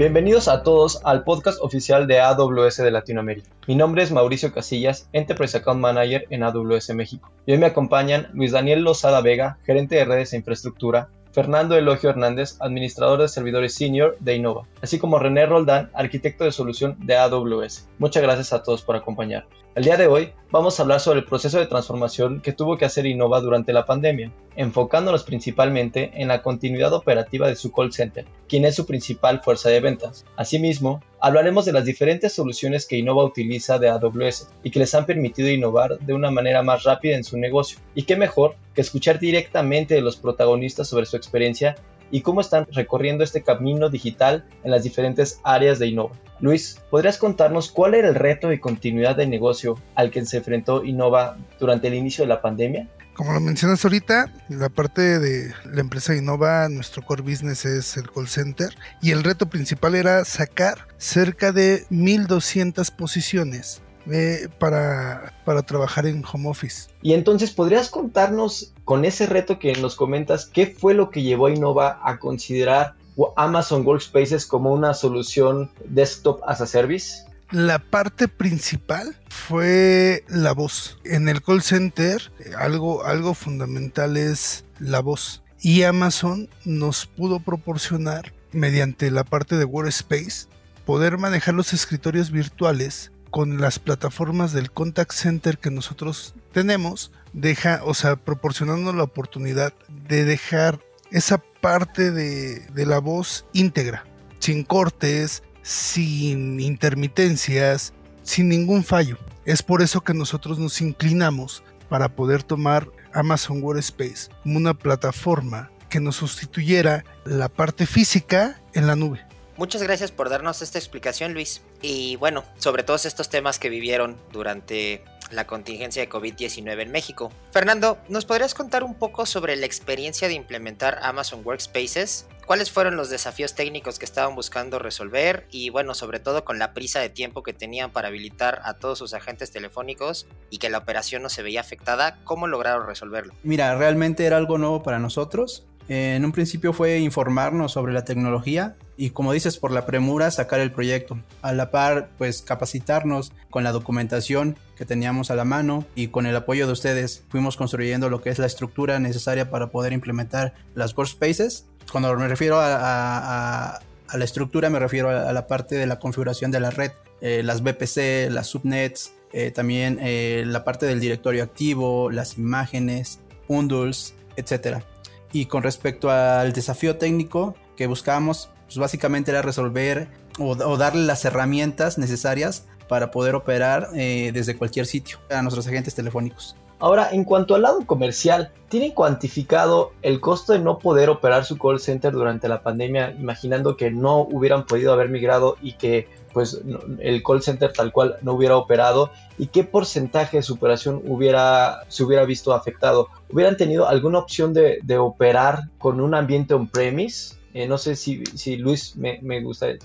Bienvenidos a todos al podcast oficial de AWS de Latinoamérica. Mi nombre es Mauricio Casillas, Enterprise Account Manager en AWS México. Y hoy me acompañan Luis Daniel Lozada Vega, gerente de redes e infraestructura, Fernando Elogio Hernández, administrador de servidores senior de Innova, así como René Roldán, arquitecto de solución de AWS. Muchas gracias a todos por acompañarnos. El día de hoy vamos a hablar sobre el proceso de transformación que tuvo que hacer Innova durante la pandemia, enfocándonos principalmente en la continuidad operativa de su call center, quien es su principal fuerza de ventas. Asimismo, hablaremos de las diferentes soluciones que Innova utiliza de AWS y que les han permitido innovar de una manera más rápida en su negocio. Y qué mejor que escuchar directamente de los protagonistas sobre su experiencia y cómo están recorriendo este camino digital en las diferentes áreas de Innova. Luis, ¿podrías contarnos cuál era el reto de continuidad de negocio al que se enfrentó Innova durante el inicio de la pandemia? Como lo mencionas ahorita, la parte de la empresa Innova, nuestro core business es el call center y el reto principal era sacar cerca de 1200 posiciones eh, para, para trabajar en home office. Y entonces, ¿podrías contarnos con ese reto que nos comentas, qué fue lo que llevó a Innova a considerar Amazon Workspaces como una solución desktop as a service? La parte principal fue la voz. En el call center, algo, algo fundamental es la voz. Y Amazon nos pudo proporcionar, mediante la parte de Workspace, poder manejar los escritorios virtuales con las plataformas del contact center que nosotros tenemos, deja, o sea, proporcionando la oportunidad de dejar esa parte de, de la voz íntegra, sin cortes, sin intermitencias, sin ningún fallo. Es por eso que nosotros nos inclinamos para poder tomar Amazon Workspace como una plataforma que nos sustituyera la parte física en la nube. Muchas gracias por darnos esta explicación, Luis. Y bueno, sobre todos estos temas que vivieron durante la contingencia de COVID-19 en México. Fernando, ¿nos podrías contar un poco sobre la experiencia de implementar Amazon Workspaces? ¿Cuáles fueron los desafíos técnicos que estaban buscando resolver? Y bueno, sobre todo con la prisa de tiempo que tenían para habilitar a todos sus agentes telefónicos y que la operación no se veía afectada, ¿cómo lograron resolverlo? Mira, realmente era algo nuevo para nosotros. En un principio fue informarnos sobre la tecnología y como dices, por la premura sacar el proyecto. A la par, pues capacitarnos con la documentación que teníamos a la mano y con el apoyo de ustedes fuimos construyendo lo que es la estructura necesaria para poder implementar las workspaces. Cuando me refiero a, la estructura me refiero a, la parte de la configuración de la red, eh, las VPC, las subnets, eh, también eh, la parte del directorio activo, las imágenes, bundles, etcétera. Y con respecto al desafío técnico que buscábamos, pues básicamente era resolver o, darle las herramientas necesarias para poder operar eh, desde cualquier sitio a nuestros agentes telefónicos. Ahora, en cuanto al lado comercial, ¿tienen cuantificado el costo de no poder operar su call center durante la pandemia, imaginando que no hubieran podido haber migrado y que pues el call center tal cual no hubiera operado y qué porcentaje de su operación hubiera, se hubiera visto afectado. ¿Hubieran tenido alguna opción de, operar con un ambiente on-premise? Eh, no sé si, Luis me,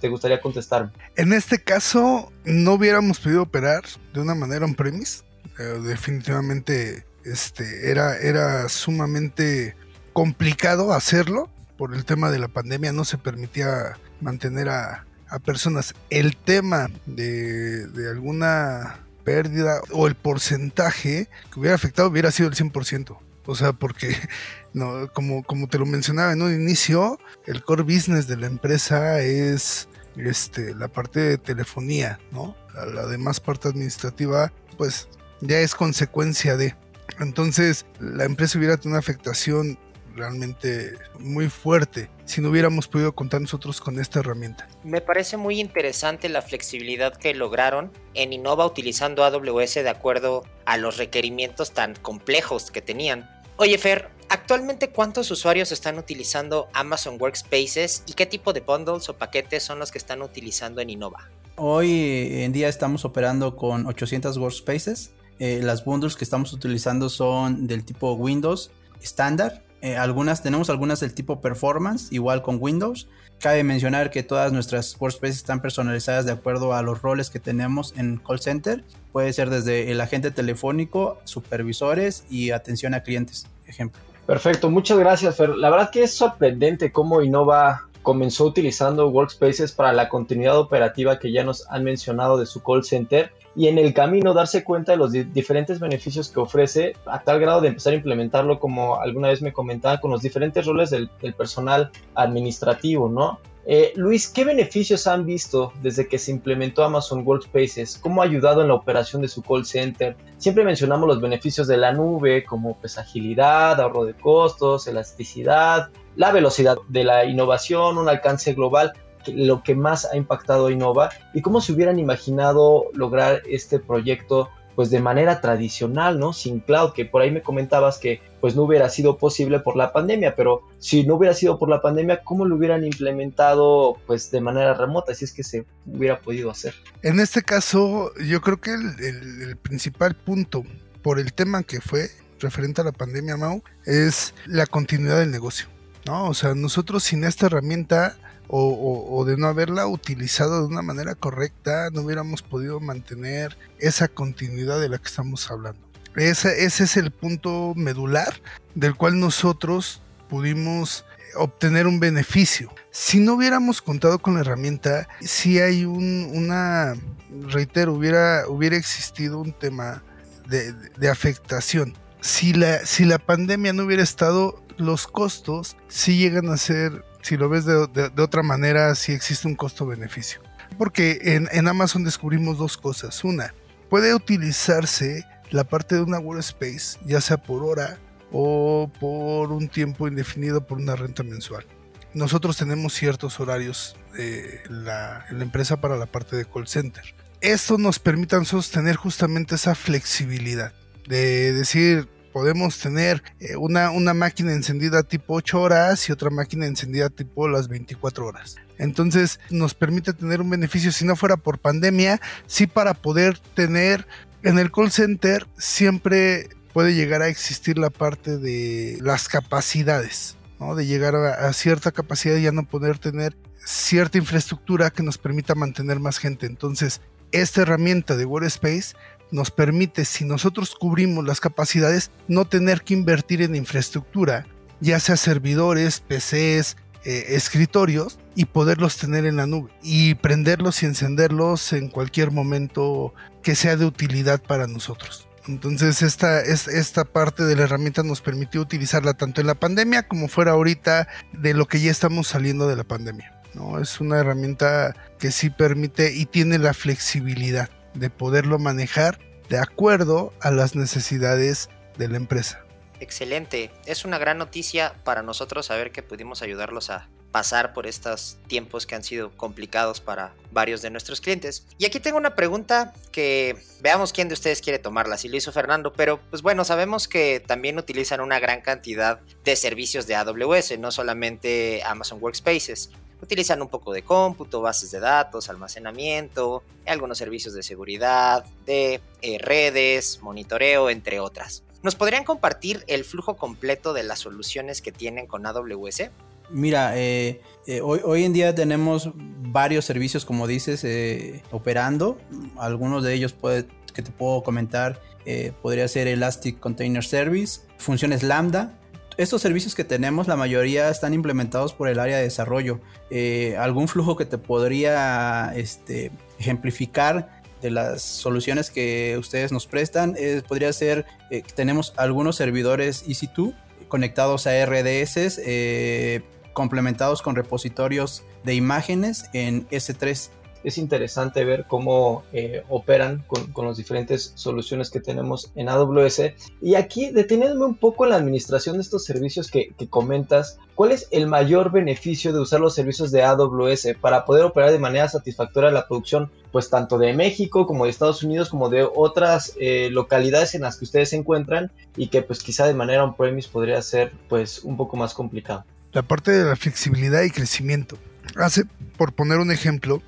te gustaría contestarme. En este caso, no hubiéramos podido operar de una manera on-premise. Definitivamente este, era, era sumamente complicado hacerlo por el tema de la pandemia. No se permitía mantener a, a personas. El tema de, de alguna pérdida o el porcentaje que hubiera afectado hubiera sido el 100%. O sea, porque no, como, como te lo mencionaba en un inicio, el core business de la empresa es este, la parte de telefonía, ¿no? La, demás parte administrativa, pues ya es consecuencia de. Entonces, la empresa hubiera tenido una afectación realmente muy fuerte si no hubiéramos podido contar nosotros con esta herramienta. Me parece muy interesante la flexibilidad que lograron en Innova utilizando AWS de acuerdo a los requerimientos tan complejos que tenían. Oye Fer, actualmente cuántos usuarios están utilizando Amazon Workspaces y qué tipo de bundles o paquetes son los que están utilizando en Innova? Hoy en día estamos operando con 800 Workspaces. Eh, las bundles que estamos utilizando son del tipo Windows estándar eh, algunas, tenemos algunas del tipo performance, igual con Windows. Cabe mencionar que todas nuestras workspaces están personalizadas de acuerdo a los roles que tenemos en call center. Puede ser desde el agente telefónico, supervisores y atención a clientes, ejemplo. Perfecto, muchas gracias, Fer. La verdad que es sorprendente cómo Innova comenzó utilizando Workspaces para la continuidad operativa que ya nos han mencionado de su call center y en el camino darse cuenta de los diferentes beneficios que ofrece a tal grado de empezar a implementarlo como alguna vez me comentaba con los diferentes roles del, personal administrativo, ¿no? Eh, Luis, ¿qué beneficios han visto desde que se implementó Amazon Workspaces? ¿Cómo ha ayudado en la operación de su call center? Siempre mencionamos los beneficios de la nube como pues, agilidad, ahorro de costos, elasticidad, la velocidad de la innovación, un alcance global, lo que más ha impactado a Innova y cómo se hubieran imaginado lograr este proyecto pues de manera tradicional, ¿no? Sin cloud, que por ahí me comentabas que pues no hubiera sido posible por la pandemia, pero si no hubiera sido por la pandemia, ¿cómo lo hubieran implementado pues de manera remota, si es que se hubiera podido hacer? En este caso, yo creo que el, principal punto por el tema que fue referente a la pandemia, Mau, es la continuidad del negocio. ¿no? O sea, nosotros sin esta herramienta o, de no haberla utilizado de una manera correcta, no hubiéramos podido mantener esa continuidad de la que estamos hablando. Ese, ese es el punto medular del cual nosotros pudimos obtener un beneficio. Si no hubiéramos contado con la herramienta, si hay un, una, reitero, hubiera, hubiera existido un tema de, de afectación. Si la, si la pandemia no hubiera estado, los costos sí llegan a ser, si lo ves de, otra manera, sí existe un costo-beneficio. Porque en, Amazon descubrimos dos cosas. Una, puede utilizarse la parte de una workspace, ya sea por hora o por un tiempo indefinido por una renta mensual. Nosotros tenemos ciertos horarios en la empresa para la parte de call center. Esto nos permite a nosotros tener justamente esa flexibilidad de decir, podemos tener eh, una, una máquina encendida tipo 8 horas y otra máquina encendida tipo las 24 horas. Entonces nos permite tener un beneficio si no fuera por pandemia, sí para poder tener en el call center siempre puede llegar a existir la parte de las capacidades, ¿no? de llegar a, a cierta capacidad y ya no poder tener cierta infraestructura que nos permita mantener más gente. Entonces, esta herramienta de Workspace nos permite, si nosotros cubrimos las capacidades, no tener que invertir en infraestructura, ya sea servidores, PCs, eh, escritorios, y poderlos tener en la nube y prenderlos y encenderlos en cualquier momento que sea de utilidad para nosotros. Entonces esta, esta parte de la herramienta nos permitió utilizarla tanto en la pandemia como fuera ahorita de lo que ya estamos saliendo de la pandemia. ¿no? Es una herramienta que sí permite y tiene la flexibilidad de poderlo manejar de acuerdo a las necesidades de la empresa. Excelente, es una gran noticia para nosotros saber que pudimos ayudarlos a pasar por estos tiempos que han sido complicados para varios de nuestros clientes. Y aquí tengo una pregunta que veamos quién de ustedes quiere tomarla, si lo hizo Fernando, pero pues bueno, sabemos que también utilizan una gran cantidad de servicios de AWS, no solamente Amazon Workspaces. Utilizan un poco de cómputo, bases de datos, almacenamiento, algunos servicios de seguridad, de eh, redes, monitoreo, entre otras. ¿Nos podrían compartir el flujo completo de las soluciones que tienen con AWS? Mira, eh, eh, hoy, en día tenemos varios servicios, como dices, operando. Algunos de ellos que te puedo comentar podría ser Elastic Container Service, funciones Lambda, estos servicios que tenemos, la mayoría están implementados por el área de desarrollo. Eh, algún flujo que te podría este, ejemplificar de las soluciones que ustedes nos prestan podría ser eh, que tenemos algunos servidores EC2 conectados a RDS, eh, complementados con repositorios de imágenes en S3 es interesante ver cómo eh, operan con, con las diferentes soluciones que tenemos en AWS. Y aquí deteniéndome un poco en la administración de estos servicios que, comentas, ¿cuál es el mayor beneficio de usar los servicios de AWS para poder operar de manera satisfactoria la producción, pues tanto de México como de Estados Unidos, como de otras eh, localidades en las que ustedes se encuentran y que pues quizá de manera on-premise podría ser pues un poco más complicado? La parte de la flexibilidad y crecimiento. Hace, por poner un ejemplo,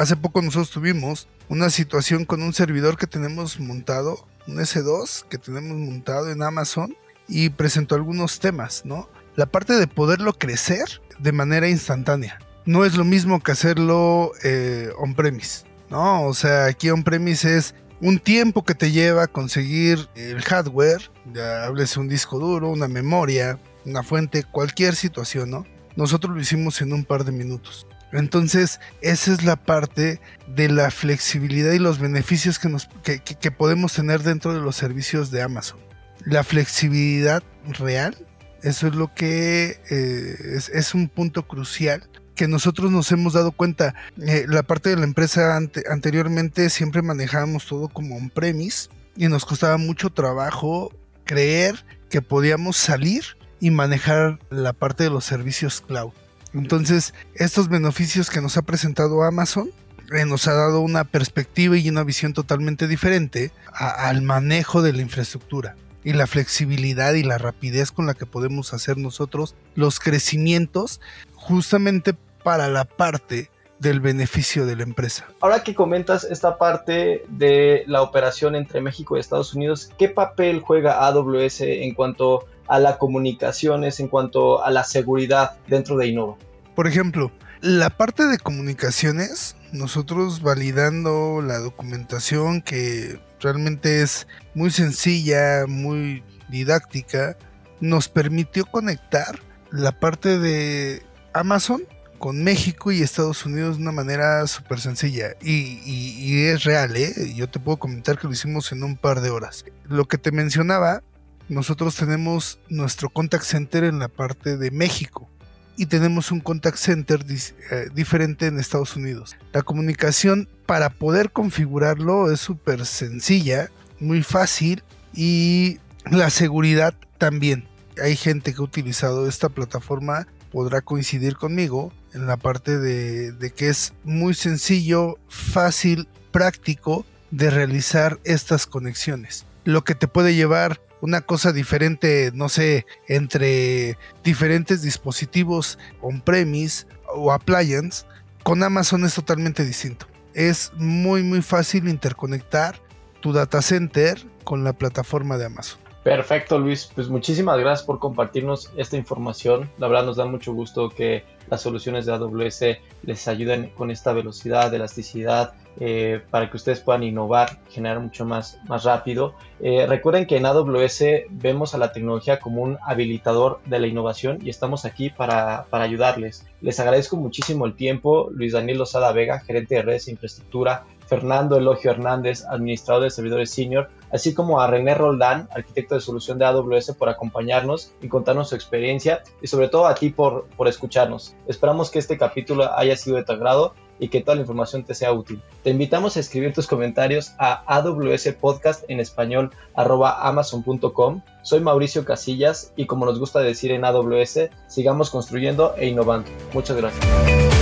Hace poco nosotros tuvimos una situación con un servidor que tenemos montado, un S2 que tenemos montado en Amazon y presentó algunos temas, ¿no? La parte de poderlo crecer de manera instantánea. No es lo mismo que hacerlo eh, on-premise, ¿no? O sea, aquí on-premise es un tiempo que te lleva conseguir el hardware, ya hables un disco duro, una memoria, una fuente, cualquier situación, ¿no? nosotros lo hicimos en un par de minutos. Entonces, esa es la parte de la flexibilidad y los beneficios que, nos, que, podemos tener dentro de los servicios de Amazon. La flexibilidad real, eso es lo que eh, es, un punto crucial que nosotros nos hemos dado cuenta. Eh, la parte de la empresa anteriormente siempre manejábamos todo como un premise y nos costaba mucho trabajo creer que podíamos salir y manejar la parte de los servicios cloud. Entonces, estos beneficios que nos ha presentado Amazon eh, nos ha dado una perspectiva y una visión totalmente diferente al manejo de la infraestructura y la flexibilidad y la rapidez con la que podemos hacer nosotros los crecimientos justamente para la parte del beneficio de la empresa. Ahora que comentas esta parte de la operación entre México y Estados Unidos, ¿qué papel juega AWS en cuanto a las comunicaciones, en cuanto a la seguridad dentro de Innova? Por ejemplo, la parte de comunicaciones, nosotros validando la documentación que realmente es muy sencilla, muy didáctica, nos permitió conectar la parte de Amazon con México y Estados Unidos de una manera súper sencilla. Y, y, es real, ¿eh? Yo te puedo comentar que lo hicimos en un par de horas. Lo que te mencionaba nosotros tenemos nuestro contact center en la parte de México y tenemos un contact center eh, diferente en Estados Unidos. La comunicación para poder configurarlo es súper sencilla, muy fácil y la seguridad también. Hay gente que ha utilizado esta plataforma, podrá coincidir conmigo en la parte de, de que es muy sencillo, fácil, práctico de realizar estas conexiones. Lo que te puede llevar una cosa diferente, no sé, entre diferentes dispositivos on-premise o appliance, con Amazon es totalmente distinto. Es muy muy fácil interconectar tu data center con la plataforma de Amazon. Perfecto, Luis. Pues muchísimas gracias por compartirnos esta información. La verdad nos da mucho gusto que las soluciones de AWS les ayuden con esta velocidad, elasticidad, eh, para que ustedes puedan innovar, generar mucho más, más rápido. Eh, recuerden que en AWS vemos a la tecnología como un habilitador de la innovación y estamos aquí para, para ayudarles. Les agradezco muchísimo el tiempo. Luis Daniel Lozada Vega, gerente de redes e infraestructura. Fernando Elogio Hernández, administrador de servidores senior, así como a René Roldán, arquitecto de solución de AWS, por acompañarnos y contarnos su experiencia y sobre todo a ti por, por escucharnos. Esperamos que este capítulo haya sido de tu agrado y que toda la información te sea útil. Te invitamos a escribir tus comentarios a AWS Podcast en español arroba amazon.com. Soy Mauricio Casillas y como nos gusta decir en AWS, sigamos construyendo e innovando. Muchas gracias.